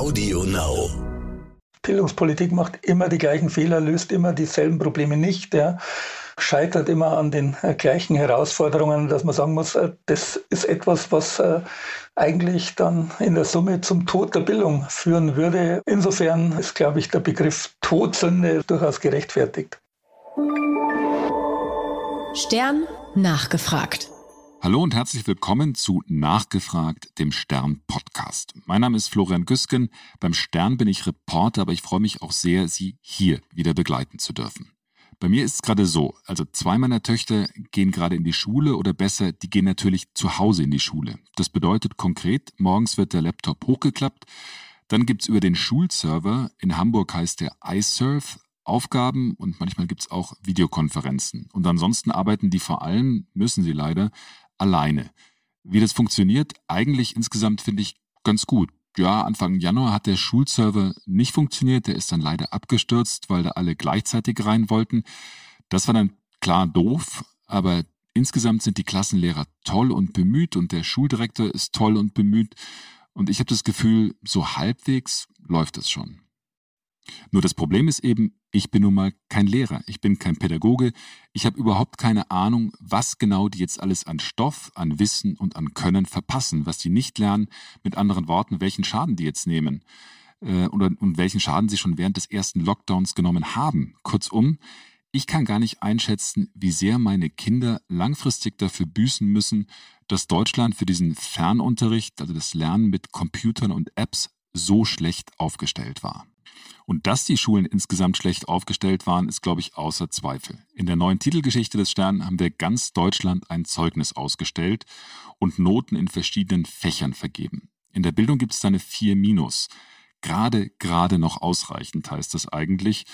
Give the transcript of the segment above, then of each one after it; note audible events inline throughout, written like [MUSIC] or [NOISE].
Audio Now. Bildungspolitik macht immer die gleichen Fehler, löst immer dieselben Probleme nicht. Ja. Scheitert immer an den äh, gleichen Herausforderungen, dass man sagen muss, äh, das ist etwas, was äh, eigentlich dann in der Summe zum Tod der Bildung führen würde. Insofern ist, glaube ich, der Begriff Todsünde durchaus gerechtfertigt. Stern nachgefragt. Hallo und herzlich willkommen zu Nachgefragt, dem Stern Podcast. Mein Name ist Florian Güsken. Beim Stern bin ich Reporter, aber ich freue mich auch sehr, Sie hier wieder begleiten zu dürfen. Bei mir ist es gerade so, also zwei meiner Töchter gehen gerade in die Schule oder besser, die gehen natürlich zu Hause in die Schule. Das bedeutet konkret, morgens wird der Laptop hochgeklappt, dann gibt's über den Schulserver, in Hamburg heißt der iSurf, Aufgaben und manchmal gibt's auch Videokonferenzen. Und ansonsten arbeiten die vor allem, müssen sie leider, alleine. Wie das funktioniert, eigentlich insgesamt finde ich ganz gut. Ja, Anfang Januar hat der Schulserver nicht funktioniert, der ist dann leider abgestürzt, weil da alle gleichzeitig rein wollten. Das war dann klar doof, aber insgesamt sind die Klassenlehrer toll und bemüht und der Schuldirektor ist toll und bemüht und ich habe das Gefühl, so halbwegs läuft es schon. Nur das Problem ist eben, ich bin nun mal kein Lehrer, ich bin kein Pädagoge, ich habe überhaupt keine Ahnung, was genau die jetzt alles an Stoff, an Wissen und an Können verpassen, was die nicht lernen, mit anderen Worten, welchen Schaden die jetzt nehmen äh, oder, und welchen Schaden sie schon während des ersten Lockdowns genommen haben. Kurzum, ich kann gar nicht einschätzen, wie sehr meine Kinder langfristig dafür büßen müssen, dass Deutschland für diesen Fernunterricht, also das Lernen mit Computern und Apps, so schlecht aufgestellt war. Und dass die Schulen insgesamt schlecht aufgestellt waren, ist, glaube ich, außer Zweifel. In der neuen Titelgeschichte des Stern haben wir ganz Deutschland ein Zeugnis ausgestellt und Noten in verschiedenen Fächern vergeben. In der Bildung gibt es eine 4 minus. Gerade, gerade noch ausreichend heißt das eigentlich.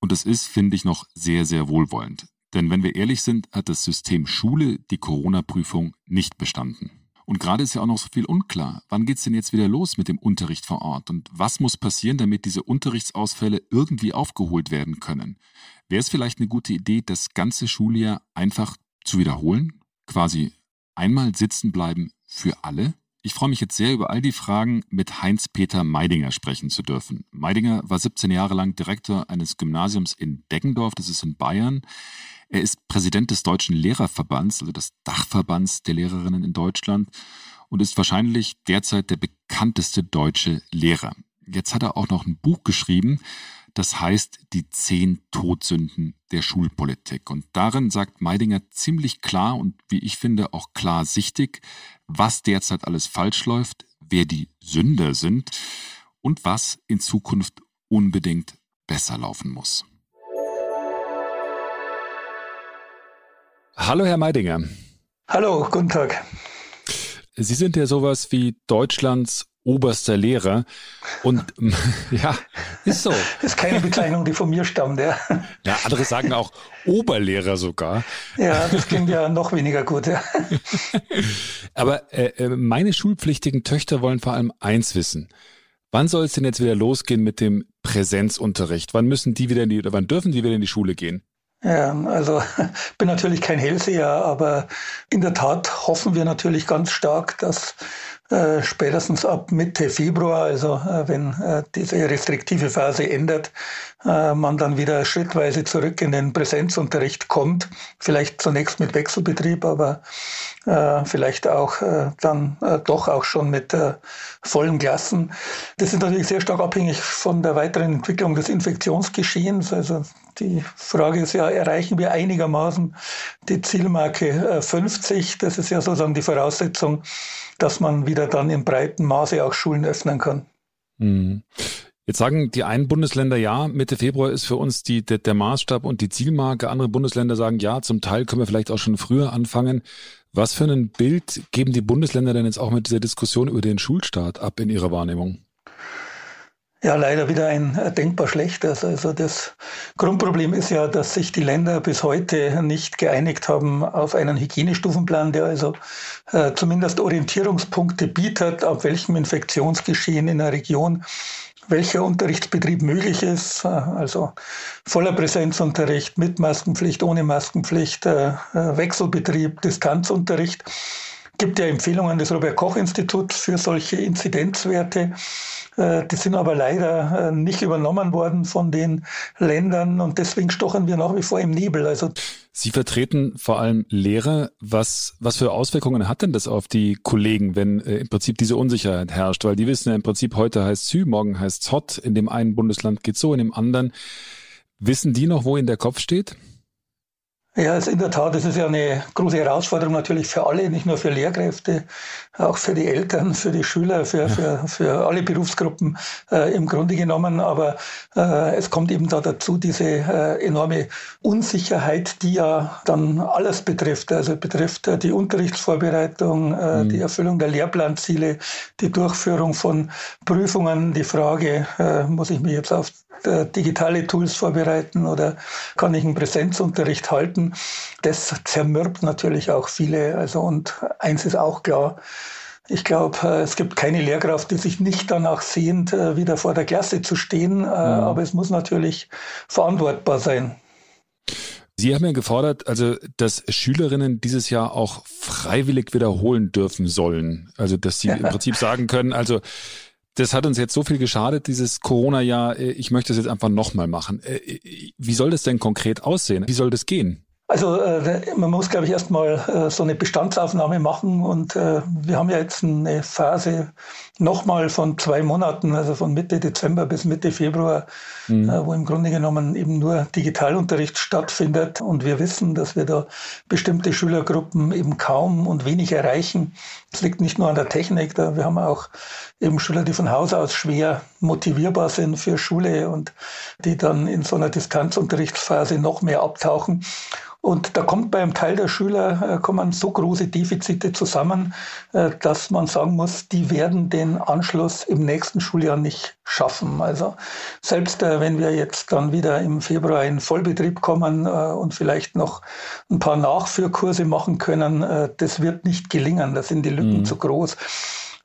Und es ist, finde ich, noch sehr, sehr wohlwollend. Denn wenn wir ehrlich sind, hat das System Schule die Corona-Prüfung nicht bestanden. Und gerade ist ja auch noch so viel unklar. Wann geht's denn jetzt wieder los mit dem Unterricht vor Ort? Und was muss passieren, damit diese Unterrichtsausfälle irgendwie aufgeholt werden können? Wäre es vielleicht eine gute Idee, das ganze Schuljahr einfach zu wiederholen? Quasi einmal sitzen bleiben für alle? Ich freue mich jetzt sehr über all die Fragen mit Heinz-Peter Meidinger sprechen zu dürfen. Meidinger war 17 Jahre lang Direktor eines Gymnasiums in Deggendorf, das ist in Bayern. Er ist Präsident des Deutschen Lehrerverbands, also des Dachverbands der Lehrerinnen in Deutschland und ist wahrscheinlich derzeit der bekannteste deutsche Lehrer. Jetzt hat er auch noch ein Buch geschrieben, das heißt Die zehn Todsünden der Schulpolitik. Und darin sagt Meidinger ziemlich klar und wie ich finde auch klarsichtig, was derzeit alles falsch läuft, wer die Sünder sind und was in Zukunft unbedingt besser laufen muss. Hallo, Herr Meidinger. Hallo, guten Tag. Sie sind ja sowas wie Deutschlands oberster Lehrer. Und [LAUGHS] ja, ist so. Das [LAUGHS] ist keine Bezeichnung, die von mir stammt, ja. Ja, andere sagen auch Oberlehrer sogar. Ja, das klingt ja noch weniger gut, ja. [LAUGHS] Aber äh, äh, meine schulpflichtigen Töchter wollen vor allem eins wissen. Wann soll es denn jetzt wieder losgehen mit dem Präsenzunterricht? Wann müssen die wieder in die, oder wann dürfen die wieder in die Schule gehen? Ja, also bin natürlich kein Hellseher, aber in der Tat hoffen wir natürlich ganz stark, dass äh, spätestens ab Mitte Februar, also äh, wenn äh, diese restriktive Phase endet, äh, man dann wieder schrittweise zurück in den Präsenzunterricht kommt. Vielleicht zunächst mit Wechselbetrieb, aber äh, vielleicht auch dann doch auch schon mit vollen Klassen. Das ist natürlich sehr stark abhängig von der weiteren Entwicklung des Infektionsgeschehens. Also die Frage ist ja, erreichen wir einigermaßen die Zielmarke 50? Das ist ja sozusagen die Voraussetzung, dass man wieder dann im breiten Maße auch Schulen öffnen kann. Mhm. Jetzt sagen die einen Bundesländer ja, Mitte Februar ist für uns die, der, der Maßstab und die Zielmarke. Andere Bundesländer sagen ja, zum Teil können wir vielleicht auch schon früher anfangen. Was für ein Bild geben die Bundesländer denn jetzt auch mit dieser Diskussion über den Schulstart ab in ihrer Wahrnehmung? Ja, leider wieder ein äh, denkbar schlechtes. Also das Grundproblem ist ja, dass sich die Länder bis heute nicht geeinigt haben auf einen Hygienestufenplan, der also äh, zumindest Orientierungspunkte bietet, ab welchem Infektionsgeschehen in der Region welcher Unterrichtsbetrieb möglich ist, äh, also voller Präsenzunterricht mit Maskenpflicht, ohne Maskenpflicht, äh, Wechselbetrieb, Distanzunterricht. Gibt ja Empfehlungen des Robert-Koch-Instituts für solche Inzidenzwerte. Äh, die sind aber leider äh, nicht übernommen worden von den Ländern und deswegen stochern wir nach wie vor im Nebel. Also Sie vertreten vor allem Lehrer. Was, was für Auswirkungen hat denn das auf die Kollegen, wenn äh, im Prinzip diese Unsicherheit herrscht? Weil die wissen ja im Prinzip, heute heißt Sü, morgen heißt Zott, in dem einen Bundesland geht so, in dem anderen. Wissen die noch, wo ihnen der Kopf steht? Ja, also in der Tat, das ist ja eine große Herausforderung natürlich für alle, nicht nur für Lehrkräfte, auch für die Eltern, für die Schüler, für, für, für alle Berufsgruppen äh, im Grunde genommen. Aber äh, es kommt eben da dazu diese äh, enorme Unsicherheit, die ja dann alles betrifft. Also betrifft äh, die Unterrichtsvorbereitung, äh, mhm. die Erfüllung der Lehrplanziele, die Durchführung von Prüfungen, die Frage, äh, muss ich mich jetzt auf digitale Tools vorbereiten oder kann ich einen Präsenzunterricht halten. Das zermürbt natürlich auch viele. Also und eins ist auch klar. Ich glaube, äh, es gibt keine Lehrkraft, die sich nicht danach sehnt, äh, wieder vor der Klasse zu stehen. Mhm. Aber es muss natürlich verantwortbar sein. Sie haben ja gefordert, also dass Schülerinnen dieses Jahr auch freiwillig wiederholen dürfen sollen. Also dass sie im [LAUGHS] Prinzip sagen können, also das hat uns jetzt so viel geschadet, dieses Corona-Jahr. Äh, ich möchte es jetzt einfach nochmal machen. Äh, äh, wie soll das denn konkret aussehen? Wie soll das gehen? Also man muss, glaube ich, erstmal so eine Bestandsaufnahme machen und wir haben ja jetzt eine Phase nochmal von zwei Monaten, also von Mitte Dezember bis Mitte Februar, mhm. wo im Grunde genommen eben nur Digitalunterricht stattfindet und wir wissen, dass wir da bestimmte Schülergruppen eben kaum und wenig erreichen. Es liegt nicht nur an der Technik, da wir haben auch eben Schüler, die von Haus aus schwer motivierbar sind für Schule und die dann in so einer Distanzunterrichtsphase noch mehr abtauchen. Und da kommt beim Teil der Schüler äh, kommen so große Defizite zusammen, äh, dass man sagen muss, die werden den Anschluss im nächsten Schuljahr nicht schaffen. Also selbst äh, wenn wir jetzt dann wieder im Februar in Vollbetrieb kommen und vielleicht noch ein paar Nachführkurse machen können, das wird nicht gelingen. Da sind die Lücken mhm. zu groß.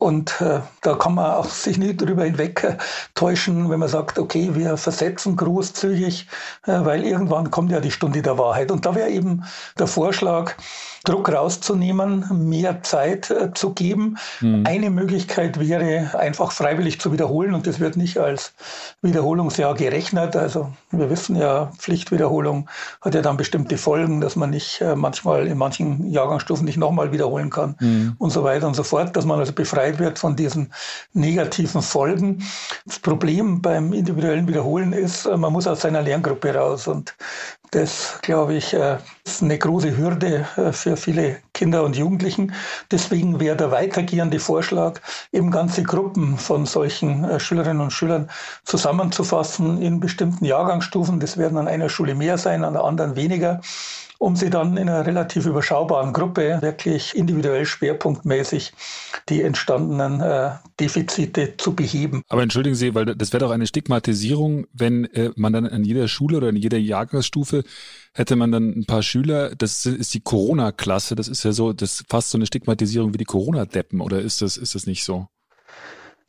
Und äh, da kann man auch sich nicht drüber hinwegtäuschen, wenn man sagt, okay, wir versetzen großzügig, äh, weil irgendwann kommt ja die Stunde der Wahrheit. Und da wäre eben der Vorschlag, Druck rauszunehmen, mehr Zeit äh, zu geben. Mhm. Eine Möglichkeit wäre, einfach freiwillig zu wiederholen und das wird nicht als Wiederholungsjahr gerechnet. Also wir wissen ja, Pflichtwiederholung hat ja dann bestimmte Folgen, dass man nicht äh, manchmal in manchen Jahrgangsstufen nicht nochmal wiederholen kann mhm. und so weiter und so fort, dass man also befreit wird von diesen negativen Folgen. Das Problem beim individuellen Wiederholen ist, äh, man muss aus seiner Lerngruppe raus und das, glaube ich, äh, ist eine große Hürde äh, für viele Kinder und Jugendlichen. Deswegen wäre der weitergehende Vorschlag, eben ganze Gruppen von solchen äh, Schülerinnen und Schülern zusammenzufassen in bestimmten Jahrgangsstufen. Das werden an einer Schule mehr sein, an der anderen weniger um sie dann in einer relativ überschaubaren Gruppe wirklich individuell schwerpunktmäßig die entstandenen äh, Defizite zu beheben. Aber entschuldigen Sie, weil das wäre doch eine Stigmatisierung, wenn äh, man dann an jeder Schule oder in jeder Jahrgangsstufe hätte man dann ein paar Schüler, das ist die Corona-Klasse, das ist ja so, das ist fast so eine Stigmatisierung wie die Corona-Deppen, oder ist das, ist das nicht so?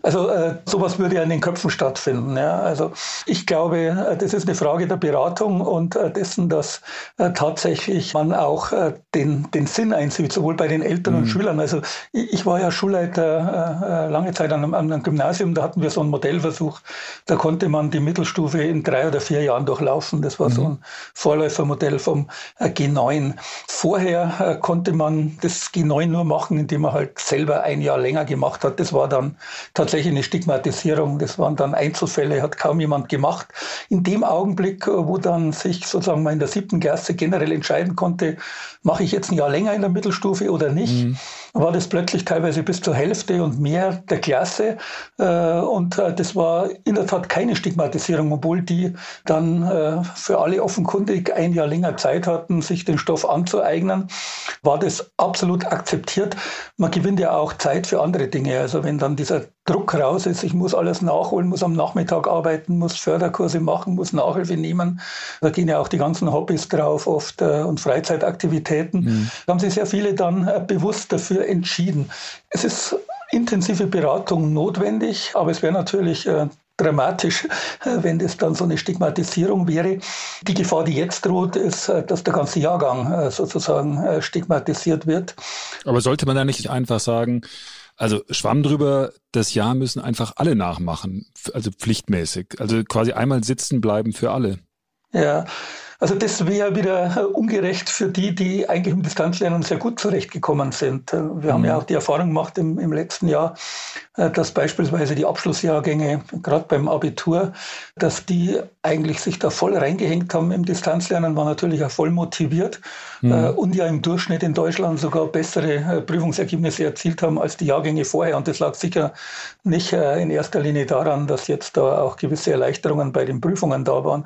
Also äh, sowas würde ja in den Köpfen stattfinden. Ja. Also ich glaube, äh, das ist eine Frage der Beratung und äh, dessen, dass äh, tatsächlich man auch äh, den, den Sinn einsieht, sowohl bei den Eltern mhm. und Schülern. Also ich, ich war ja Schulleiter äh, lange Zeit an einem, an einem, Gymnasium, da hatten wir so einen Modellversuch, da konnte man die Mittelstufe in drei oder vier Jahren durchlaufen. Das war mhm. so ein Vorläufermodell vom G9. Vorher konnte man das G9 nur machen, indem man halt selber ein Jahr länger gemacht hat. Das war dann tatsächlich tatsächlich eine Stigmatisierung. Das waren dann Einzelfälle, hat kaum jemand gemacht. In dem Augenblick, äh, wo dann sich sozusagen mal in der siebten Klasse generell entscheiden konnte, mache ich jetzt ein Jahr länger in der Mittelstufe oder nicht, mhm. War das plötzlich teilweise bis zur Hälfte und mehr der Klasse. Äh, und äh, das war in der Tat keine Stigmatisierung, obwohl die dann für alle offenkundig ein Jahr länger Zeit hatten, sich den Stoff anzueignen, war das absolut akzeptiert. Man gewinnt ja auch Zeit für andere Dinge. Also wenn dann dieser Druck raus ist, ich muss alles nachholen, muss am Nachmittag arbeiten, muss Förderkurse machen, muss Nachhilfe nehmen. Da gehen ja auch die ganzen Hobbys drauf oft äh, und Freizeitaktivitäten. Mhm. Da haben sich sehr viele dann äh, bewusst dafür entschieden. Es ist intensive Beratung notwendig, aber es wäre natürlich äh, dramatisch, wenn das dann so eine Stigmatisierung wäre. Die Gefahr, die jetzt droht, ist, dass der ganze Jahrgang sozusagen stigmatisiert wird. Aber sollte man da nicht einfach sagen, also Schwamm drüber, das Jahr müssen einfach alle nachmachen, also pflichtmäßig. Also quasi einmal sitzen bleiben für alle. Ja, also das wäre wieder äh, ungerecht für die, die eigentlich im Distanzlernen sehr gut zurechtgekommen sind. Äh, wir haben ja mhm. auch die Erfahrung gemacht im, im letzten Jahr, äh, dass beispielsweise die Abschlussjahrgänge, gerade beim Abitur, dass die eigentlich sich da voll reingehängt haben im Distanzlernen, war natürlich auch voll motiviert mhm. und ja im Durchschnitt in Deutschland sogar bessere Prüfungsergebnisse erzielt haben als die Jahrgänge vorher. Und das lag sicher nicht in erster Linie daran, dass jetzt da auch gewisse Erleichterungen bei den Prüfungen da waren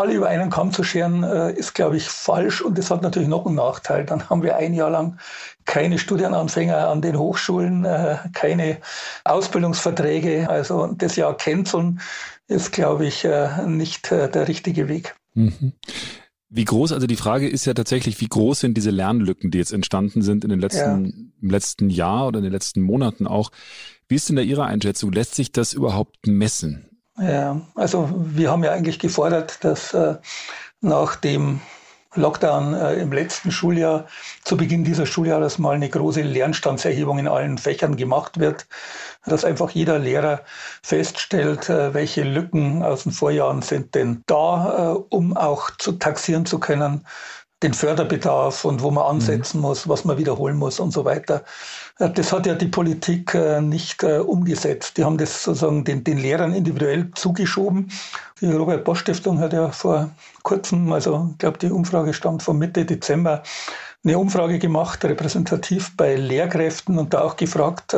alle über einen Kamm zu scheren, äh, ist, glaube ich, falsch. Und das hat natürlich noch einen Nachteil. Dann haben wir ein Jahr lang keine Studienanfänger an den Hochschulen, äh, keine Ausbildungsverträge. Also das Jahr canceln ist, glaube ich, äh, nicht der richtige Weg. Mhm. Wie groß, also die Frage ist ja tatsächlich, wie groß sind diese Lernlücken, die jetzt entstanden sind in den letzten, ja. im letzten Jahr oder in den letzten Monaten auch. Wie ist denn da Ihre Einschätzung? Lässt sich das überhaupt messen? Ja, also wir haben ja eigentlich gefordert, dass äh, nach dem Lockdown äh, im letzten Schuljahr, zu Beginn dieses Schuljahres mal eine große Lernstandserhebung in allen Fächern gemacht wird, dass einfach jeder Lehrer feststellt, äh, welche Lücken aus den Vorjahren sind denn da, äh, um auch zu taxieren zu können, den Förderbedarf und wo man ansetzen mhm. muss, was man wiederholen muss und so weiter. Äh, das hat ja die Politik äh, nicht äh, umgesetzt. Die haben das sozusagen den, den Lehrern individuell zugeschoben. Die Robert Bosch Stiftung hat ja vor kurzem, also ich glaube, die Umfrage stammt von Mitte Dezember, eine Umfrage gemacht, repräsentativ bei Lehrkräften und da auch gefragt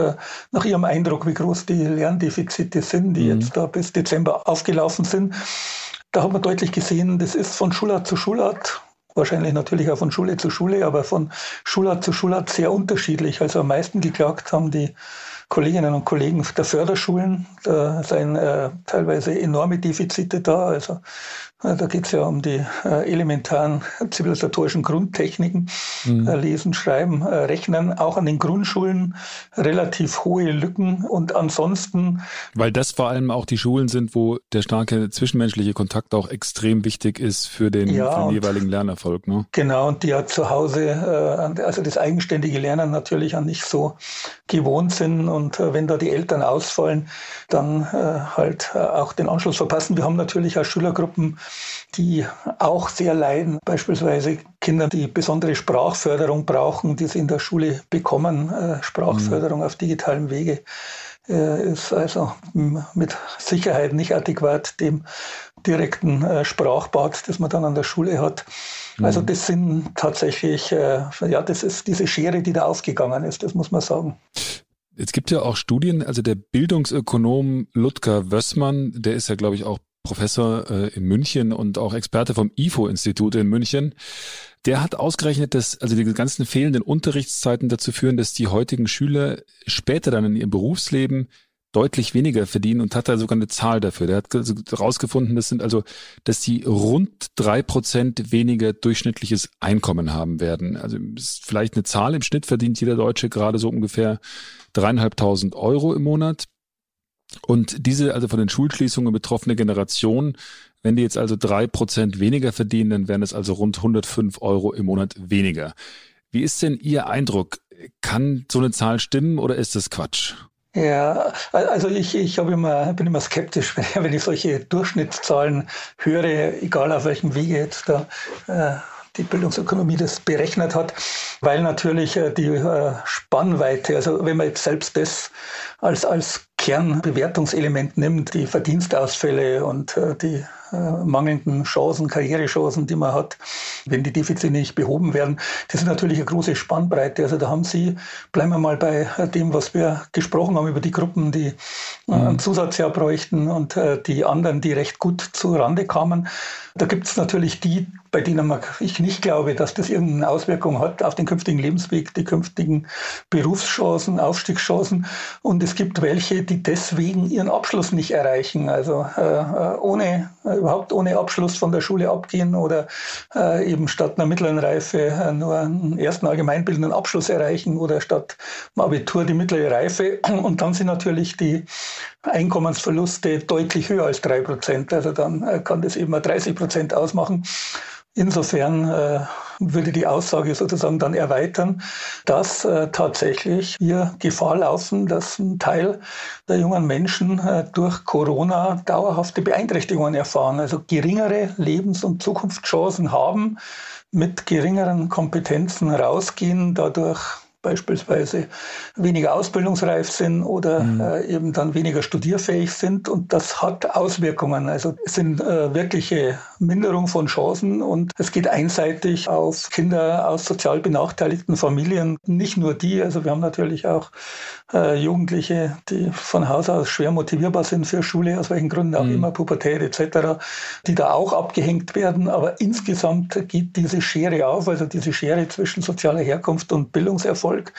nach ihrem Eindruck, wie groß die Lerndefizite sind, die mhm. jetzt da bis Dezember aufgelaufen sind. Da hat man deutlich gesehen, das ist von Schulart zu Schulart wahrscheinlich natürlich auch von Schule zu Schule, aber von Schulart zu Schulart sehr unterschiedlich. Also am meisten geklagt haben die Kolleginnen und Kollegen der Förderschulen. Da seien äh, teilweise enorme Defizite da. Also da geht es ja um die äh, elementaren zivilisatorischen Grundtechniken, mhm. äh, Lesen, Schreiben, äh, Rechnen, auch an den Grundschulen relativ hohe Lücken und ansonsten. Weil das vor allem auch die Schulen sind, wo der starke zwischenmenschliche Kontakt auch extrem wichtig ist für den, ja, für den jeweiligen Lernerfolg. Ne? Genau, und die ja zu Hause, äh, also das eigenständige Lernen natürlich auch nicht so gewohnt sind und äh, wenn da die Eltern ausfallen, dann äh, halt auch den Anschluss verpassen. Wir haben natürlich auch Schülergruppen, die auch sehr leiden. Beispielsweise Kinder, die besondere Sprachförderung brauchen, die sie in der Schule bekommen. Äh, Sprachförderung mhm. auf digitalem Wege äh, ist also mit Sicherheit nicht adäquat dem direkten äh, Sprachbad, das man dann an der Schule hat. Mhm. Also das sind tatsächlich, ja, das ist diese Schere, die da aufgegangen ist, das muss man sagen. Es gibt ja auch Studien, also der Bildungsökonom Ludger Wössmann, der ist ja, glaube ich, auch Professor äh, in München und auch Experte vom IFO-Institut in München. Der hat ausgerechnet, dass also die ganzen fehlenden Unterrichtszeiten dazu führen, dass die heutigen Schüler später dann in ihrem Berufsleben deutlich weniger verdienen und hat da sogar eine Zahl dafür. Der hat herausgefunden, das sind also, dass die rund drei Prozent weniger durchschnittliches Einkommen haben werden. Also ist vielleicht eine Zahl. Im Schnitt verdient jeder Deutsche gerade so ungefähr dreieinhalbtausend Euro im Monat. Und diese also von den Schulschließungen betroffene Generation, wenn die jetzt also drei Prozent weniger verdienen, dann wären es also rund 105 Euro im Monat weniger. Wie ist denn Ihr Eindruck? Kann so eine Zahl stimmen oder ist das Quatsch? Ja, also ich, ich immer, bin immer skeptisch, [LAUGHS] wenn ich solche Durchschnittszahlen höre, egal auf welchem Wege jetzt da äh, die Bildungsökonomie das berechnet hat, weil natürlich äh, die äh, Spannweite, also wenn man jetzt selbst das als, als Kernbewertungselement nimmt, die Verdienstausfälle und äh, die mangelnden Chancen, Karrierechancen, die man hat, wenn die Defizite nicht behoben werden. Das ist natürlich eine große Spannbreite. Also da haben Sie, bleiben wir mal bei dem, was wir gesprochen haben über die Gruppen, die mhm. ein Zusatzjahr bräuchten und die anderen, die recht gut zu Rande kamen. Da gibt es natürlich die, bei denen ich nicht glaube, dass das irgendeine Auswirkung hat auf den künftigen Lebensweg, die künftigen Berufschancen, Aufstiegschancen. Und es gibt welche, die deswegen ihren Abschluss nicht erreichen. Also äh, ohne äh, überhaupt ohne Abschluss von der Schule abgehen oder äh, eben statt einer mittleren Reife äh, nur einen ersten allgemeinbildenden Abschluss erreichen oder statt dem Abitur die mittlere Reife. Und dann sind natürlich die Einkommensverluste deutlich höher als drei Prozent. Also dann äh, kann das eben mal 30 Prozent ausmachen. Insofern äh, würde die Aussage sozusagen dann erweitern, dass äh, tatsächlich wir Gefahr laufen, dass ein Teil der jungen Menschen äh, durch Corona dauerhafte Beeinträchtigungen erfahren, also geringere Lebens- und Zukunftschancen haben, mit geringeren Kompetenzen rausgehen, dadurch beispielsweise weniger ausbildungsreif sind oder mhm. äh, eben dann weniger studierfähig sind. Und das hat Auswirkungen. Also es sind äh, wirkliche Minderung von Chancen und es geht einseitig auf Kinder aus sozial benachteiligten Familien. Nicht nur die, also wir haben natürlich auch äh, Jugendliche, die von Haus aus schwer motivierbar sind für Schule, aus welchen Gründen auch mhm. immer, Pubertät etc., die da auch abgehängt werden. Aber insgesamt geht diese Schere auf, also diese Schere zwischen sozialer Herkunft und Bildungserfolg Erfolg,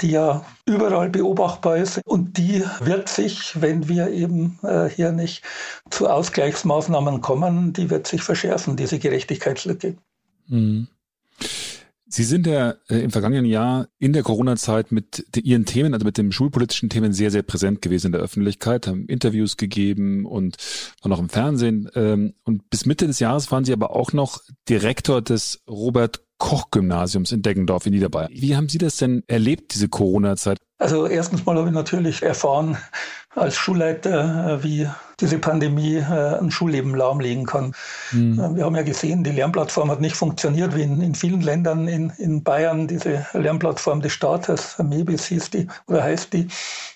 die ja überall beobachtbar ist. Und die wird sich, wenn wir eben äh, hier nicht zu Ausgleichsmaßnahmen kommen, die wird sich verschärfen, diese Gerechtigkeitslücke. Mhm. Sie sind ja äh, im vergangenen Jahr in der Corona-Zeit mit Ihren Themen, also mit den schulpolitischen Themen, sehr, sehr präsent gewesen in der Öffentlichkeit, haben Interviews gegeben und waren auch im Fernsehen. Ähm, und bis Mitte des Jahres waren Sie aber auch noch Direktor des Robert Koch-Gymnasiums in Deggendorf in Niederbayern. Wie haben Sie das denn erlebt, diese Corona-Zeit? Also erstens mal habe ich natürlich erfahren als Schulleiter, äh, wie diese Pandemie äh, ein Schulleben lahmlegen kann. Mhm. Wir haben ja gesehen, die Lernplattform hat nicht funktioniert, wie in, in vielen Ländern in, in Bayern, diese Lernplattform des Staates, MEBIS hieß die oder heißt die.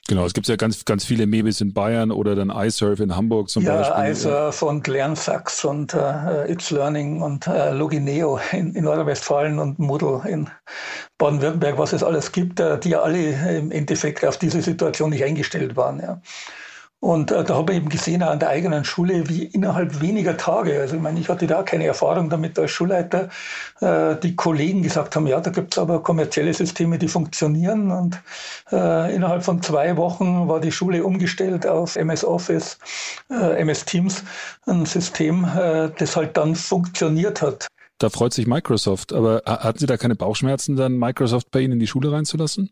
Genau, es gibt ja ganz, ganz viele MEBIS in Bayern oder dann iSurf in Hamburg zum ja, Beispiel. Ja, iSurf und LernSax und äh, It's Learning und äh, Logineo in, in Nordrhein-Westfalen und Moodle in Baden-Württemberg, was es alles gibt, äh, die ja alle im Endeffekt auf diese Situation nicht eingestellt waren. Ja. Und äh, da habe ich eben gesehen, an der eigenen Schule, wie innerhalb weniger Tage, also ich meine, ich hatte da keine Erfahrung damit als Schulleiter, äh, die Kollegen gesagt haben, ja, da gibt es aber kommerzielle Systeme, die funktionieren. Und innerhalb von zwei Wochen war die Schule umgestellt auf MS Office, MS Teams, ein System, das halt dann funktioniert hat. Da freut sich Microsoft. Aber hatten Sie da keine Bauchschmerzen, dann Microsoft bei Ihnen in die Schule reinzulassen?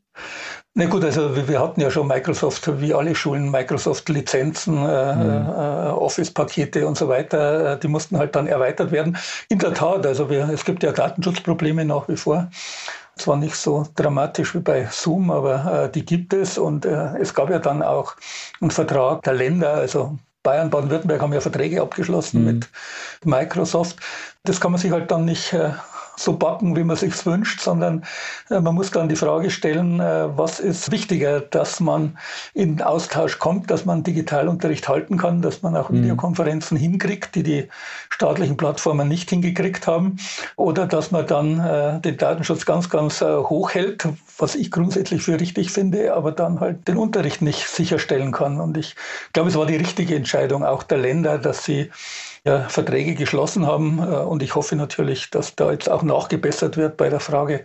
Na gut, also wir hatten ja schon Microsoft, wie alle Schulen, Microsoft-Lizenzen, äh, mhm. äh, Office-Pakete und so weiter. Äh, die mussten halt dann erweitert werden. In der Tat, also wir, es gibt ja Datenschutzprobleme nach wie vor. Zwar nicht so dramatisch wie bei Zoom, aber äh, die gibt es. Und äh, es gab ja dann auch einen Vertrag der Länder, also Bayern, Baden-Württemberg haben ja Verträge abgeschlossen mhm. mit Microsoft. Das kann man sich halt dann nicht äh, so backen, wie man sich wünscht, sondern äh, man muss dann die Frage stellen, äh, was ist wichtiger, dass man in Austausch kommt, dass man Digitalunterricht halten kann, dass man auch mhm. Videokonferenzen hinkriegt, die die staatlichen Plattformen nicht hingekriegt haben, oder dass man dann äh, den Datenschutz ganz, ganz hoch hält, was ich grundsätzlich für richtig finde, aber dann halt den Unterricht nicht sicherstellen kann. Und ich glaube, es war die richtige Entscheidung auch der Länder, dass sie ja, Verträge geschlossen haben. Äh, und ich hoffe natürlich, dass da jetzt auch nachgebessert wird bei der Frage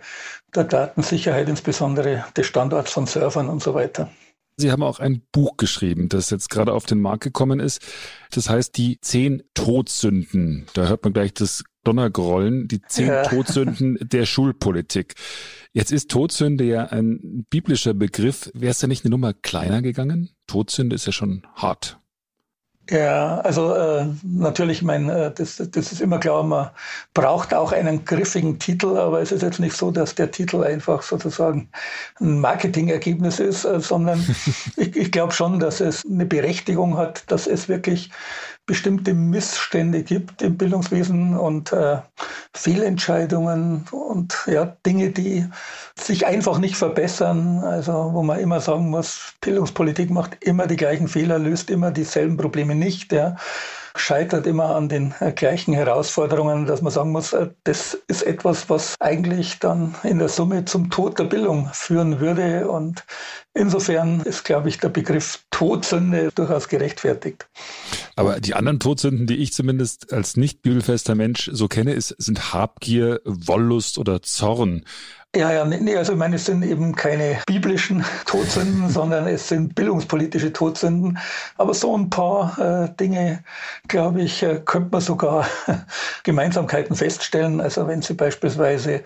der Datensicherheit, insbesondere des Standorts von Servern und so weiter. Sie haben auch ein Buch geschrieben, das jetzt gerade auf den Markt gekommen ist. Das heißt die zehn Todsünden. Da hört man gleich das Donnergrollen, die zehn ja. Todsünden [LAUGHS] der Schulpolitik. Jetzt ist Todsünde ja ein biblischer Begriff. Wäre es da nicht eine Nummer kleiner gegangen? Todsünde ist ja schon hart. Ja, also äh, natürlich, mein, äh, das, das ist immer klar, man braucht auch einen griffigen Titel, aber es ist jetzt nicht so, dass der Titel einfach sozusagen ein Marketingergebnis ist, äh, sondern [LAUGHS] ich, ich glaube schon, dass es eine Berechtigung hat, dass es wirklich bestimmte Missstände gibt im Bildungswesen und äh, Fehlentscheidungen und ja, Dinge, die sich einfach nicht verbessern. Also wo man immer sagen muss, Bildungspolitik macht immer die gleichen Fehler, löst immer dieselben Probleme nicht. Ja scheitert immer an den äh, gleichen Herausforderungen, dass man sagen muss, äh, das ist etwas, was eigentlich dann in der Summe zum Tod der Bildung führen würde. Und insofern ist, glaube ich, der Begriff Todsünde durchaus gerechtfertigt. Aber die anderen Todsünden, die ich zumindest als nicht bibelfester Mensch so kenne, ist, sind Habgier, Wollust oder Zorn. Ja, ja, nee, also ich meine, es sind eben keine biblischen [LAUGHS] Todsünden, sondern es sind bildungspolitische Todsünden. Aber so ein paar äh, Dinge, glaube ich, äh, könnte man sogar [LAUGHS] Gemeinsamkeiten feststellen. Also wenn Sie beispielsweise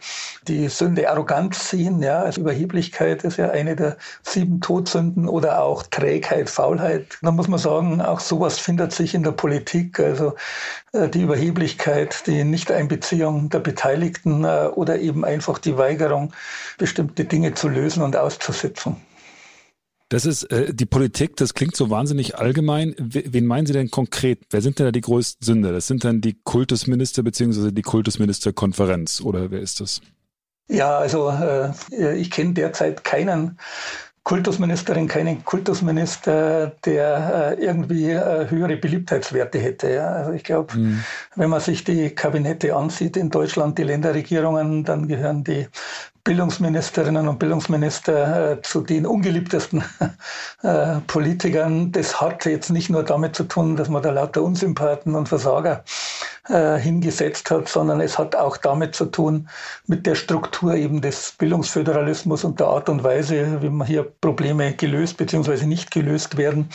die Sünde Arroganz sehen, ja, also Überheblichkeit ist ja eine der sieben Todsünden oder auch Trägheit, Faulheit, dann muss man sagen, auch sowas findet sich in der Politik. Also äh, die Überheblichkeit, die Nichteinbeziehung der Beteiligten äh, oder eben einfach die Weigerung, Verantwortung, bestimmte Dinge zu lösen und auszusitzen. Das ist äh, die Politik, das klingt so wahnsinnig allgemein. Wen meinen Sie denn konkret? Wer sind denn da die größten Sünder? Das sind dann die Kultusminister bzw. die Kultusministerkonferenz oder wer ist das? Ja, also äh, ich kenne derzeit keinen Kultusministerin, keinen Kultusminister, der äh, irgendwie äh, höhere Beliebtheitswerte hätte. Ja. Also ich glaube, mhm. wenn man sich die Kabinette ansieht in Deutschland, die Länderregierungen, dann gehören die Bildungsministerinnen und Bildungsminister äh, zu den ungeliebtesten [LAUGHS] äh, Politikern. Das hat jetzt nicht nur damit zu tun, dass man da lauter Unsympathen und Versager äh, hingesetzt hat, sondern es hat auch damit zu tun mit der Struktur eben des Bildungsföderalismus und der Art und Weise, wie man hier Probleme gelöst bzw. nicht gelöst werden,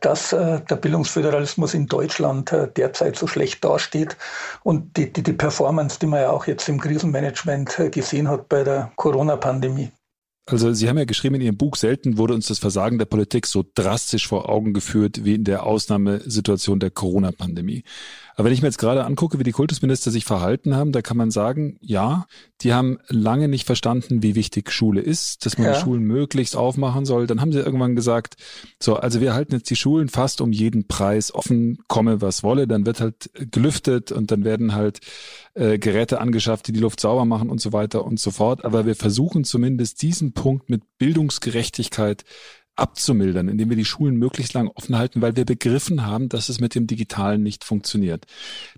dass äh, der Bildungsföderalismus in Deutschland äh, derzeit so schlecht dasteht und die, die, die Performance, die man ja auch jetzt im Krisenmanagement gesehen hat bei der Corona-Pandemie. Also Sie haben ja geschrieben in Ihrem Buch, selten wurde uns das Versagen der Politik so drastisch vor Augen geführt wie in der Ausnahmesituation der Corona-Pandemie. Aber wenn ich mir jetzt gerade angucke, wie die Kultusminister sich verhalten haben, da kann man sagen, ja, die haben lange nicht verstanden, wie wichtig Schule ist, dass man ja. die Schulen möglichst aufmachen soll. Dann haben sie irgendwann gesagt, so, also wir halten jetzt die Schulen fast um jeden Preis offen, komme was wolle, dann wird halt gelüftet und dann werden halt äh, Geräte angeschafft, die die Luft sauber machen und so weiter und so fort. Aber wir versuchen zumindest diesen Punkt mit Bildungsgerechtigkeit abzumildern, indem wir die Schulen möglichst lang offen halten, weil wir begriffen haben, dass es mit dem Digitalen nicht funktioniert.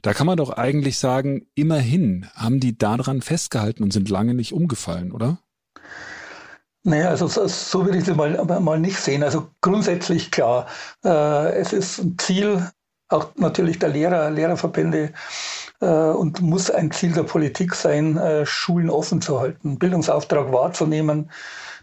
Da kann man doch eigentlich sagen, immerhin haben die daran festgehalten und sind lange nicht umgefallen, oder? Naja, also so, würde ich es mal, mal nicht sehen. Also grundsätzlich klar, äh, es ist ein Ziel, auch natürlich der Lehrer, Lehrerverbände äh, und muss ein Ziel der Politik sein, äh, Schulen offen zu halten, Bildungsauftrag wahrzunehmen,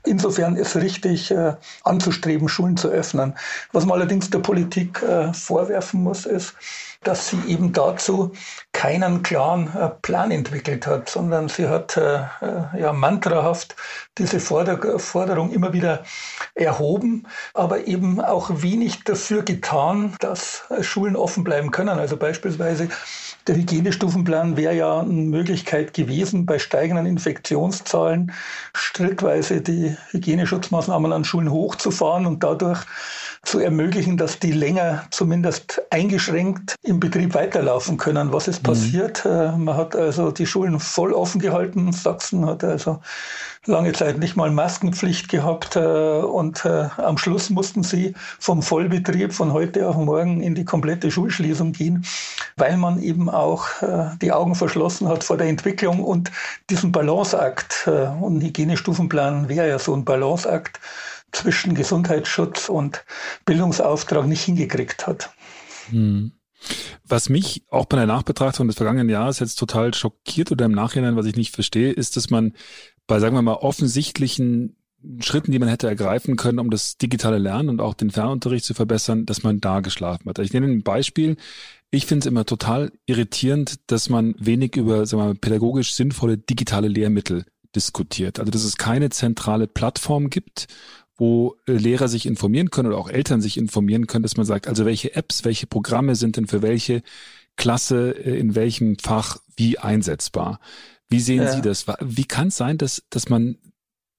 Insofern ist richtig äh, anzustreben, Schulen zu öffnen. Was man allerdings der Politik äh, vorwerfen muss, ist, dass sie eben dazu keinen klaren äh, Plan entwickelt hat, sondern sie hat äh, äh, ja mantrahaft diese Forder Forderung immer wieder erhoben, aber eben auch wenig dafür getan, dass äh, Schulen offen bleiben können. Also beispielsweise der Hygienestufenplan wäre ja eine Möglichkeit gewesen, bei steigenden Infektionszahlen schrittweise die Hygieneschutzmaßnahmen an Schulen hochzufahren und dadurch zu ermöglichen, dass die länger zumindest eingeschränkt im Betrieb weiterlaufen können. Was ist mhm. passiert? Mhm. Man hat also die Schulen voll offen gehalten. Sachsen hat also lange Zeit nicht mal Maskenpflicht gehabt äh, und äh, am Schluss mussten sie vom Vollbetrieb von heute auf morgen in die komplette Schulschließung gehen, weil man eben auch die Augen verschlossen hat vor der Entwicklung und diesen Balanceakt und Hygienestufenplan wäre ja so ein Balanceakt zwischen Gesundheitsschutz und Bildungsauftrag nicht hingekriegt hat. Hm. Was mich auch bei der Nachbetrachtung des vergangenen Jahres jetzt total schockiert oder im Nachhinein, was ich nicht verstehe, ist, dass man bei, sagen wir mal, offensichtlichen Schritten, die man hätte ergreifen können, um das digitale Lernen und auch den Fernunterricht zu verbessern, dass man da geschlafen hat. Ich nenne ein Beispiel. Ich finde es immer total irritierend, dass man wenig über sagen wir mal, pädagogisch sinnvolle digitale Lehrmittel diskutiert. Also dass es keine zentrale Plattform gibt, wo äh, Lehrer sich informieren können oder auch Eltern sich informieren können, dass man sagt, also welche Apps, welche Programme sind denn für welche Klasse äh, in welchem Fach wie einsetzbar. Wie sehen ja. Sie das? Wie kann es sein, dass, dass man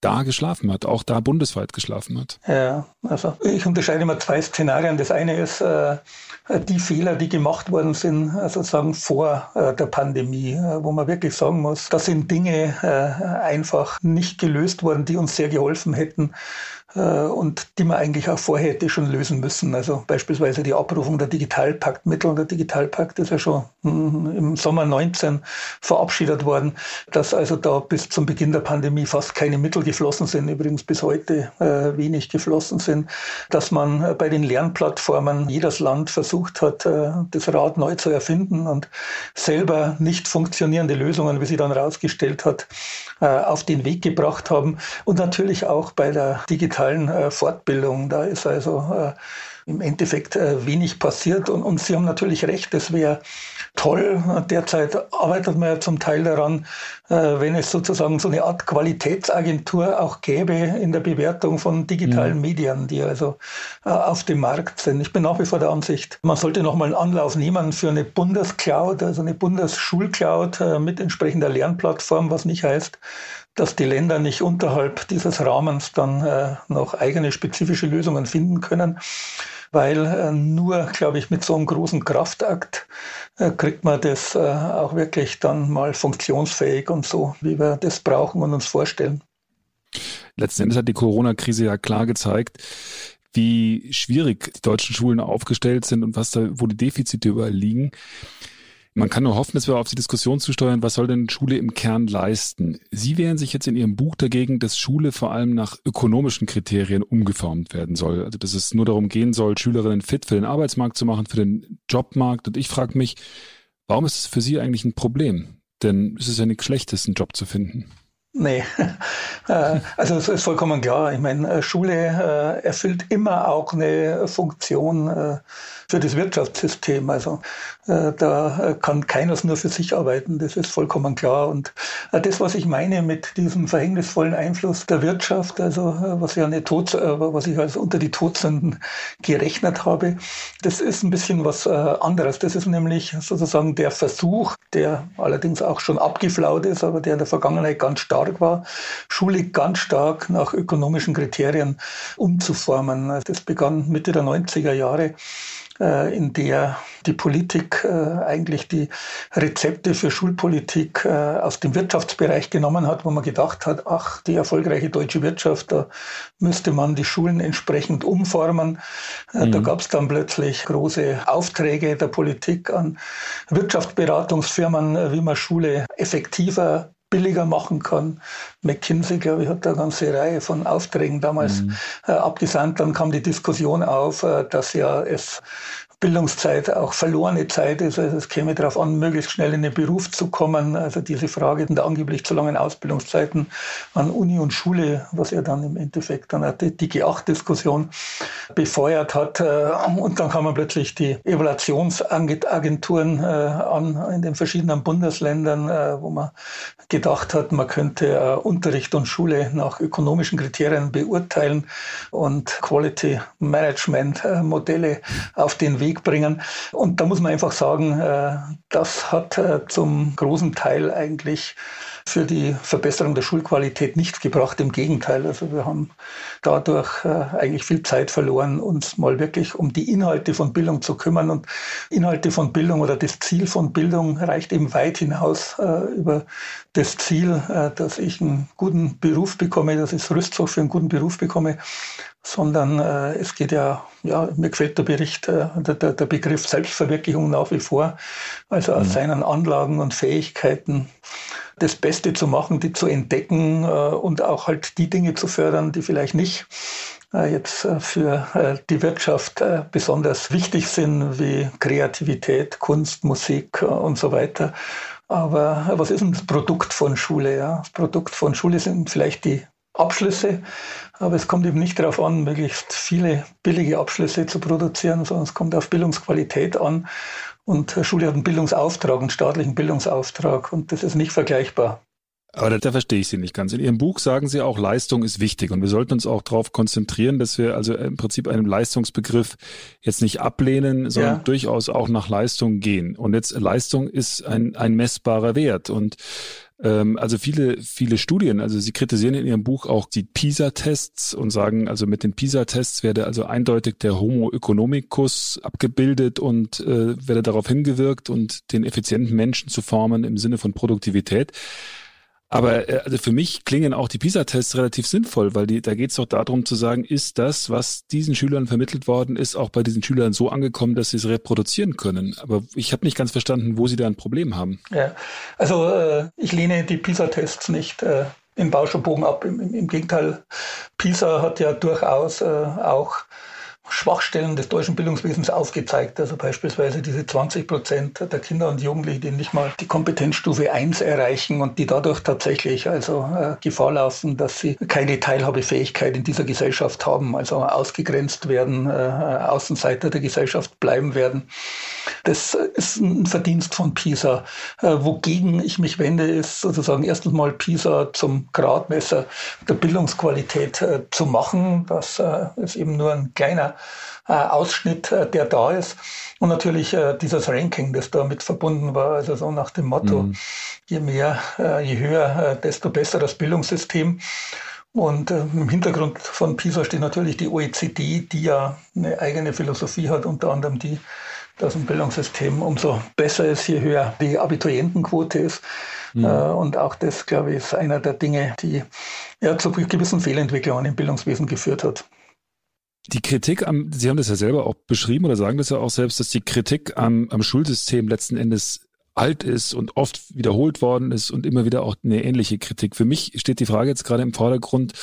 da geschlafen hat, auch da bundesweit geschlafen hat? Ja, also ich unterscheide immer zwei Szenarien. Das eine ist äh, die Fehler, die gemacht worden sind, äh, sozusagen vor äh, der Pandemie, äh, wo man wirklich sagen muss, da sind Dinge äh, einfach nicht gelöst worden, die uns sehr geholfen hätten und die man eigentlich auch vorher hätte schon lösen müssen. Also beispielsweise die Abrufung der Digitalpaktmittel. Der Digitalpakt ist ja schon hm, im Sommer 19 verabschiedet worden, dass also da bis zum Beginn der Pandemie fast keine Mittel geflossen sind, übrigens bis heute äh, wenig geflossen sind, dass man äh, bei den Lernplattformen jedes Land versucht hat, äh, das Rad neu zu erfinden und selber nicht funktionierende Lösungen, wie sie dann herausgestellt hat, äh, auf den Weg gebracht haben. Und natürlich auch bei der digitalen äh, Fortbildung. Da ist also äh, im Endeffekt wenig passiert. Und, und Sie haben natürlich recht, es wäre toll. Derzeit arbeitet man ja zum Teil daran, wenn es sozusagen so eine Art Qualitätsagentur auch gäbe in der Bewertung von digitalen mhm. Medien, die also auf dem Markt sind. Ich bin nach wie vor der Ansicht, man sollte nochmal einen Anlauf nehmen für eine Bundescloud, also eine Bundesschulcloud mit entsprechender Lernplattform, was nicht heißt, dass die Länder nicht unterhalb dieses Rahmens dann äh, noch eigene spezifische Lösungen finden können, weil äh, nur, glaube ich, mit so einem großen Kraftakt äh, kriegt man das äh, auch wirklich dann mal funktionsfähig und so, wie wir das brauchen und uns vorstellen. Letzten Endes hat die Corona-Krise ja klar gezeigt, wie schwierig die deutschen Schulen aufgestellt sind und was da, wo die Defizite überall liegen. Man kann nur hoffen, dass wir auf die Diskussion zusteuern, was soll denn Schule im Kern leisten? Sie wehren sich jetzt in Ihrem Buch dagegen, dass Schule vor allem nach ökonomischen Kriterien umgeformt werden soll. Also dass es nur darum gehen soll, Schülerinnen fit für den Arbeitsmarkt zu machen, für den Jobmarkt. Und ich frage mich, warum ist es für Sie eigentlich ein Problem? Denn es ist ja nichts Schlechtes, einen Job zu finden. Nee, [LAUGHS] äh, also es ist vollkommen klar. Ich meine, äh, Schule äh, erfüllt immer auch eine Funktion für das Wirtschaftssystem. Also da kann keiner nur für sich arbeiten, das ist vollkommen klar. Und das, was ich meine mit diesem verhängnisvollen Einfluss der Wirtschaft, also was, ja eine Tod, was ich als unter die Todsünden gerechnet habe, das ist ein bisschen was anderes. Das ist nämlich sozusagen der Versuch, der allerdings auch schon abgeflaut ist, aber der in der Vergangenheit ganz stark war, Schule ganz stark nach ökonomischen Kriterien umzuformen. Das begann Mitte der 90er Jahre äh, in der die Politik äh, eigentlich die Rezepte für Schulpolitik äh, aus dem Wirtschaftsbereich genommen hat, wo man gedacht hat, ach, die erfolgreiche deutsche Wirtschaft, da müsste man die Schulen entsprechend umformen. Mhm. Da gab es dann plötzlich große Aufträge der Politik an Wirtschaftsberatungsfirmen, wie man Schule effektiver billiger machen kann. McKinsey, glaube ich, hat da eine ganze Reihe von Aufträgen damals mhm. äh, abgesandt. Dann kam die Diskussion auf, äh, dass ja es Bildungszeit auch verlorene Zeit ist. Also es käme darauf an, möglichst schnell in den Beruf zu kommen. Also diese Frage der angeblich zu langen Ausbildungszeiten an Uni und Schule, was ja dann im Endeffekt dann auch die, die G8-Diskussion befeuert hat. Äh, und dann kamen plötzlich die Evaluationsagenturen äh, an in den verschiedenen Bundesländern, äh, wo man gedacht hat, man könnte Unterricht und Schule nach ökonomischen Kriterien beurteilen und Quality Management Modelle auf den Weg Weg bringen. Und da muss man einfach sagen, äh, das hat äh, zum großen Teil eigentlich für die Verbesserung der Schulqualität nichts gebracht. Im Gegenteil, also wir haben dadurch äh, eigentlich viel Zeit verloren, uns mal wirklich um die Inhalte von Bildung zu kümmern. Und Inhalte von Bildung oder das Ziel von Bildung reicht eben weit hinaus über das Ziel, dass ich einen guten Beruf bekomme, dass ich Rüstzeug für einen guten Beruf bekomme, sondern äh, es geht ja, ja, mir gefällt der Bericht, äh, der, der Begriff Selbstverwirklichung nach wie vor, also aus mhm. seinen Anlagen und Fähigkeiten das Beste zu machen, die zu entdecken äh, und auch halt die Dinge zu fördern, die vielleicht nicht äh, jetzt äh, für die Wirtschaft besonders wichtig sind, wie Kreativität, Kunst, Musik und so weiter. Aber was ist denn das Produkt von Schule? Ja? Das Produkt von Schule sind vielleicht die Abschlüsse, aber es kommt eben nicht darauf an, möglichst viele billige Abschlüsse zu produzieren, sondern es kommt auf Bildungsqualität an. Und Schule hat einen Bildungsauftrag, einen staatlichen Bildungsauftrag und das ist nicht vergleichbar. Aber da, verstehe ich Sie nicht ganz. In Ihrem Buch sagen Sie auch, Leistung ist wichtig und wir sollten uns auch darauf konzentrieren, dass wir also im Prinzip einen Leistungsbegriff jetzt nicht ablehnen, sondern ja. durchaus auch nach Leistung gehen. Und jetzt Leistung ist ein, ein messbarer Wert und ähm, also viele, viele Studien, also Sie kritisieren in Ihrem Buch auch die PISA-Tests und sagen, also mit den PISA-Tests werde also eindeutig der Homo economicus abgebildet und äh, werde darauf hingewirkt und den effizienten Menschen zu formen im Sinne von Produktivität. Aber äh, also für mich klingen auch die PISA-Tests relativ sinnvoll, weil die, da geht es doch darum zu sagen, ist das, was diesen Schülern vermittelt worden ist, auch bei diesen Schülern so angekommen, dass sie es reproduzieren können. Aber ich habe nicht ganz verstanden, wo sie da ein Problem haben. Ja, also äh, ich lehne die PISA-Tests nicht äh, in Bauschbogen ab. Im, im, Im, Gegenteil, PISA hat ja durchaus äh, auch Schwachstellen des deutschen Bildungswesens aufgezeigt. Also beispielsweise diese 20 Prozent der Kinder und Jugendlichen, die nicht mal die Kompetenzstufe 1 erreichen und die dadurch tatsächlich also äh, Gefahr laufen, dass sie keine Teilhabefähigkeit in dieser Gesellschaft haben, also ausgegrenzt werden, äh, Außenseiter der Gesellschaft bleiben werden. Das ist ein Verdienst von PISA. Äh, wogegen ich mich wende, ist sozusagen erstens mal PISA zum Gradmesser der Bildungsqualität zu machen. Das ist eben nur ein kleiner Ausschnitt, der da ist. Und natürlich dieses Ranking, das damit verbunden war, also so nach dem Motto, mhm. je mehr, je höher, desto besser das Bildungssystem. Und äh, im Hintergrund von PISA steht natürlich die OECD, die ja eine eigene Philosophie hat, unter anderem die, dass ein Bildungssystem umso besser ist, je höher die Abiturientenquote ist. Mhm. Äh, und auch das, glaube ich, ist einer der Dinge, die ja, zu gewissen Fehlentwicklungen im Bildungswesen geführt hat. Die Kritik am, Sie haben das ja selber auch beschrieben oder sagen das ja auch selbst, dass die Kritik am, am Schulsystem letzten Endes alt ist und oft wiederholt worden ist und immer wieder auch eine ähnliche Kritik. Für mich steht die Frage jetzt gerade im Vordergrund,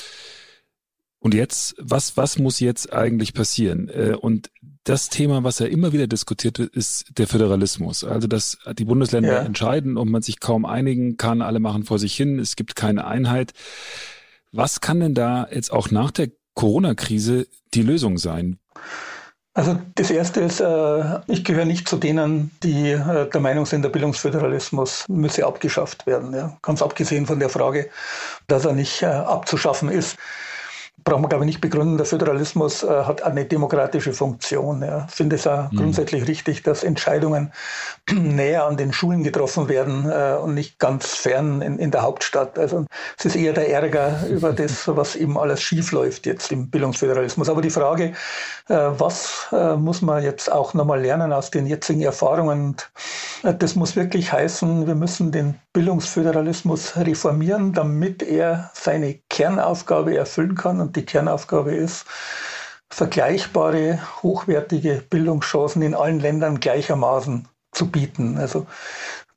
und jetzt, was, was muss jetzt eigentlich passieren? Äh, und das Thema, was ja immer wieder diskutiert wird, ist der Föderalismus. Also, dass die Bundesländer ja. entscheiden und man sich kaum einigen kann, alle machen vor sich hin, es gibt keine Einheit. Was kann denn da jetzt auch nach der Corona-Krise die Lösung sein? Also das Erste ist, äh, ich gehöre nicht zu denen, die äh, der Meinung sind, der Bildungsföderalismus müsse abgeschafft werden. Ganz abgesehen von der Frage, dass er nicht äh, abzuschaffen ist braucht man, glaube ich, nicht begründen. Der Föderalismus äh, hat eine demokratische Funktion. Ja. Ich finde es auch mhm. grundsätzlich richtig, dass Entscheidungen [CLEARS THROAT] näher an den Schulen getroffen werden äh, und nicht ganz fern in, in, der Hauptstadt. Also es ist eher der Ärger [LAUGHS] über das, was eben alles schief läuft jetzt im Bildungsföderalismus. Aber die Frage, äh, was äh, muss man jetzt auch nochmal lernen aus den jetzigen Erfahrungen? Und, äh, das muss wirklich heißen, wir müssen den Bildungsföderalismus reformieren, damit er seine Kernaufgabe erfüllen kann. Und die Kernaufgabe ist, vergleichbare, hochwertige Bildungschancen in allen Ländern gleichermaßen zu bieten. Also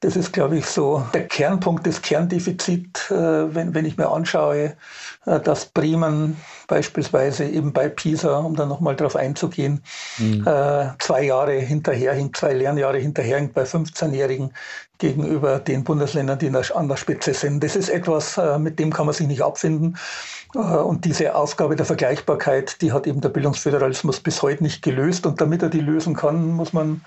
das ist, glaube ich, so der Kernpunkt, das Kerndefizit, äh, wenn, wenn ich mir anschaue, äh, dass Bremen beispielsweise eben bei PISA, um da nochmal drauf einzugehen, mhm. äh, zwei Jahre hinterherhinkt, zwei Lernjahre hinterherhinkt bei 15-Jährigen gegenüber den Bundesländern, die an der Spitze sind. Das ist etwas, mit dem kann man sich nicht abfinden. Und diese Aufgabe der Vergleichbarkeit, die hat eben der Bildungsföderalismus bis heute nicht gelöst. Und damit er die lösen kann, muss man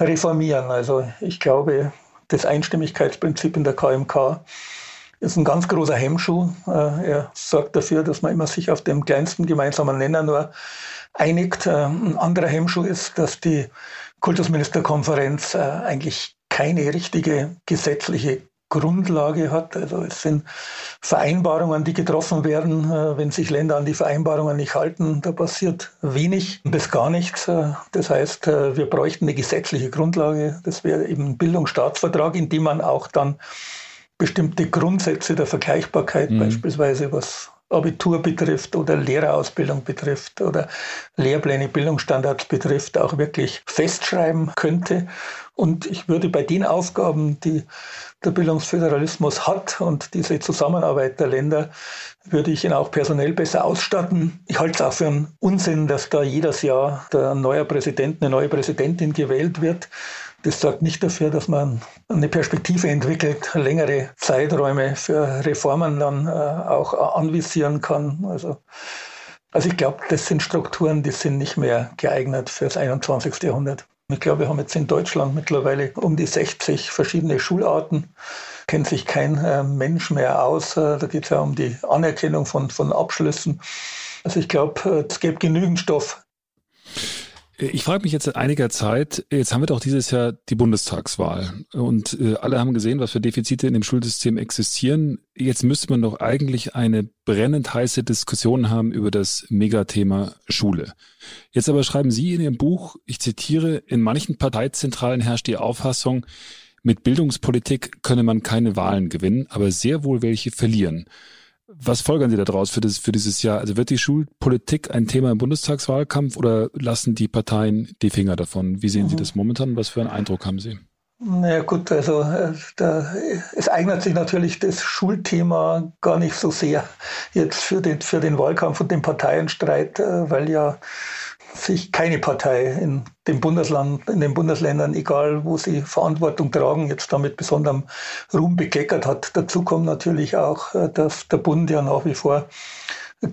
reformieren. Also ich glaube, das Einstimmigkeitsprinzip in der KMK ist ein ganz großer Hemmschuh. Äh, er sorgt dafür, dass man immer sich auf dem kleinsten gemeinsamen Nenner nur einigt. Äh, ein anderer Hemmschuh ist, dass die Kultusministerkonferenz äh, eigentlich keine richtige gesetzliche Grundlage hat. Also es sind Vereinbarungen, die getroffen werden. Wenn sich Länder an die Vereinbarungen nicht halten, da passiert wenig bis gar nichts. Das heißt, wir bräuchten eine gesetzliche Grundlage. Das wäre eben ein Bildungsstaatsvertrag, in dem man auch dann bestimmte Grundsätze der Vergleichbarkeit, mhm. beispielsweise was Abitur betrifft oder Lehrerausbildung betrifft oder Lehrpläne, Bildungsstandards betrifft, auch wirklich festschreiben könnte. Und ich würde bei den Aufgaben, die der Bildungsföderalismus hat und diese Zusammenarbeit der Länder, würde ich ihn auch personell besser ausstatten. Ich halte es auch für einen Unsinn, dass da jedes Jahr der neue Präsident, eine neue Präsidentin gewählt wird. Das sorgt nicht dafür, dass man eine Perspektive entwickelt, längere Zeiträume für Reformen dann äh, auch anvisieren kann. Also, also ich glaube, das sind Strukturen, die sind nicht mehr geeignet für das 21. Jahrhundert. Ich glaube, wir haben jetzt in Deutschland mittlerweile um die 60 verschiedene Schularten. Kennt sich kein äh, Mensch mehr aus. Äh, da geht es ja um die Anerkennung von, von Abschlüssen. Also ich glaube, äh, es gibt genügend Stoff. Ich frage mich jetzt seit einiger Zeit, jetzt haben wir doch dieses Jahr die Bundestagswahl und äh, alle haben gesehen, was für Defizite in dem Schulsystem existieren. Jetzt müsste man doch eigentlich eine brennend heiße Diskussion haben über das Megathema Schule. Jetzt aber schreiben Sie in Ihrem Buch, ich zitiere, in manchen Parteizentralen herrscht die Auffassung, mit Bildungspolitik könne man keine Wahlen gewinnen, aber sehr wohl welche verlieren. Was folgern Sie daraus für, das, für dieses Jahr? Also wird die Schulpolitik ein Thema im Bundestagswahlkampf oder lassen die Parteien die Finger davon? Wie sehen mhm. Sie das momentan? Was für einen Eindruck haben Sie? Naja gut, also äh, da, es eignet sich natürlich das Schulthema gar nicht so sehr jetzt für den, für den Wahlkampf und den Parteienstreit, äh, weil ja sich keine Partei in dem Bundesland, in den Bundesländern, egal wo sie Verantwortung tragen, jetzt damit besonderem Ruhm bekleckert hat. Dazu kommt natürlich auch, äh, dass der Bund ja nach wie vor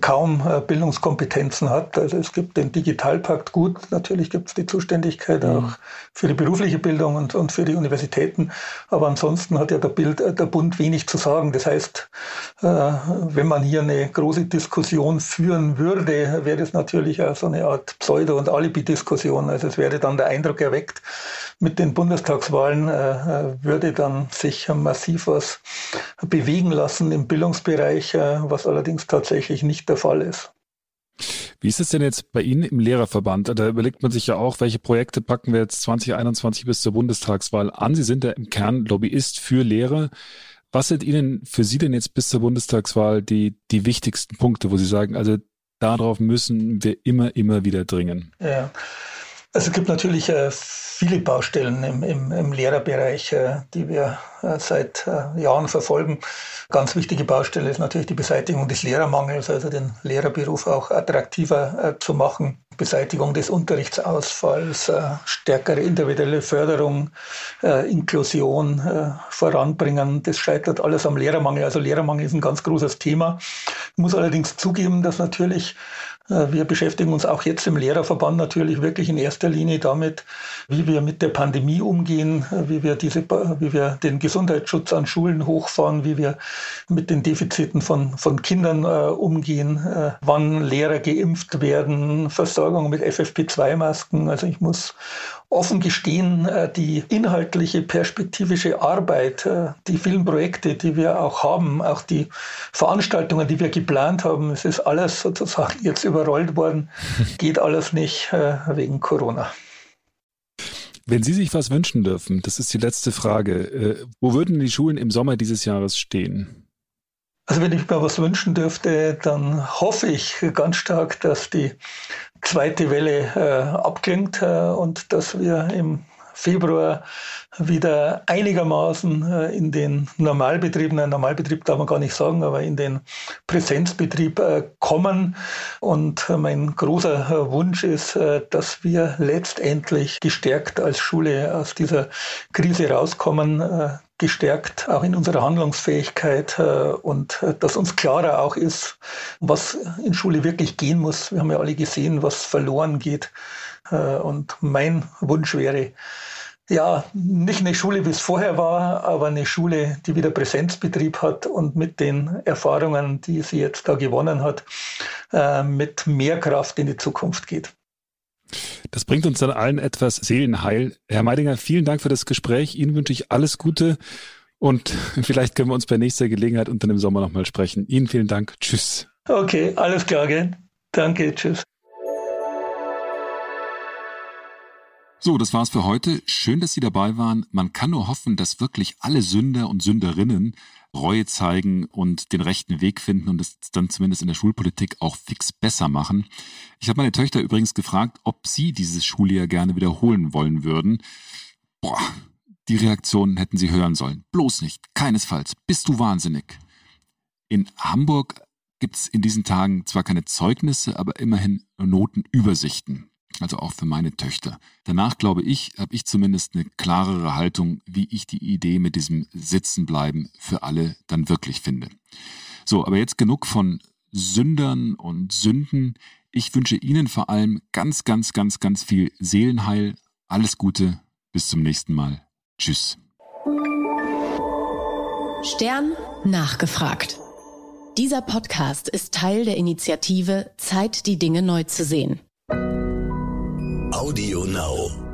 kaum äh, Bildungskompetenzen hat. Also es gibt den Digitalpakt gut, natürlich gibt es die Zuständigkeit mhm. auch für die berufliche Bildung und, und für die Universitäten, aber ansonsten hat ja der, Bild, äh, der Bund wenig zu sagen. Das heißt, äh, wenn man hier eine große Diskussion führen würde, wäre das natürlich auch so eine Art Pseudo- und Alibi-Diskussion. Also es wäre dann der Eindruck erweckt, mit den Bundestagswahlen würde dann sich massiv was bewegen lassen im Bildungsbereich, was allerdings tatsächlich nicht nicht der Fall ist. Wie ist es denn jetzt bei Ihnen im Lehrerverband? Da überlegt man sich ja auch, welche Projekte packen wir jetzt 2021 bis zur Bundestagswahl an? Sie sind ja im Kern Lobbyist für Lehrer. Was sind Ihnen für Sie denn jetzt bis zur Bundestagswahl die, die wichtigsten Punkte, wo Sie sagen, also darauf müssen wir immer, immer wieder dringen? Ja. Also es gibt natürlich äh, viele Baustellen im, im, im Lehrerbereich, äh, die wir äh, seit äh, Jahren verfolgen. Ganz wichtige Baustelle ist natürlich die Beseitigung des Lehrermangels, also den Lehrerberuf auch attraktiver äh, zu machen. Beseitigung des Unterrichtsausfalls, äh, stärkere individuelle Förderung, Inklusion voranbringen. Das scheitert alles am Lehrermangel. Also Lehrermangel ist ein ganz großes Thema. Ich muss allerdings zugeben, dass natürlich wir beschäftigen uns auch jetzt im Lehrerverband natürlich wirklich in erster Linie damit, wie wir mit der Pandemie umgehen, äh, wie wir, diese, wie wir den Gesundheitsschutz an Schulen hochfahren, wie wir mit den Defiziten von, von Kindern äh, umgehen, äh, wann Lehrer geimpft werden, Versorgung mit FFP2-Masken. Also ich muss offen gestehen, äh, die inhaltliche, perspektivische Arbeit, äh, die vielen Projekte, die wir auch haben, auch die Veranstaltungen, die wir geplant haben, es ist alles sozusagen jetzt überrollt worden, [LAUGHS] geht alles nicht äh, wegen Corona. Wenn Sie sich was wünschen dürfen, das ist die letzte Frage, wo würden die Schulen im Sommer dieses Jahres stehen? Also wenn ich mir was wünschen dürfte, dann hoffe ich ganz stark, dass die zweite Welle äh, abklingt äh, und dass wir im Februar wieder einigermaßen äh, in den Normalbetrieben, ein Normalbetrieb darf man gar nicht sagen, aber in den Präsenzbetrieb äh, kommen. Und mein großer äh, Wunsch ist, dass wir letztendlich gestärkt als Schule aus dieser Krise rauskommen, gestärkt, auch in unserer Handlungsfähigkeit und dass uns klarer auch ist, was in Schule wirklich gehen muss. Wir haben ja alle gesehen, was verloren geht. Und mein Wunsch wäre, ja, nicht eine Schule, wie es vorher war, aber eine Schule, die wieder Präsenzbetrieb hat und mit den Erfahrungen, die sie jetzt da gewonnen hat, äh, mit mehr Kraft in die Zukunft geht. Das bringt uns dann allen etwas Seelenheil. Herr Meidinger, vielen Dank für das Gespräch. Ihnen wünsche ich alles Gute und [LAUGHS] vielleicht können wir uns bei nächster Gelegenheit dann im Sommer nochmal sprechen. Ihnen vielen Dank. Tschüss. Okay, alles klar, gell? Danke, tschüss. So, das war's für heute. Schön, dass Sie dabei waren. Man kann nur hoffen, dass wirklich alle Sünder und Sünderinnen Reue zeigen und den rechten Weg finden und es dann zumindest in der Schulpolitik auch fix besser machen. Ich habe meine Töchter übrigens gefragt, ob sie dieses Schuljahr gerne wiederholen wollen würden. Boah, die Reaktionen hätten sie hören sollen. Bloß nicht, keinesfalls. Bist du wahnsinnig? In Hamburg gibt's in diesen Tagen zwar keine Zeugnisse, aber immerhin Notenübersichten also auch für meine Töchter. Danach, glaube ich, habe ich zumindest eine klarere Haltung, wie ich die Idee mit diesem Sitzenbleiben für alle dann wirklich finde. So, aber jetzt genug von Sündern und Sünden. Ich wünsche Ihnen vor allem ganz, ganz, ganz, ganz viel Seelenheil. Alles Gute. Bis zum nächsten Mal. Tschüss. Stern nachgefragt. Dieser Podcast ist Teil der Initiative Zeit, die Dinge neu zu sehen. Audio Now.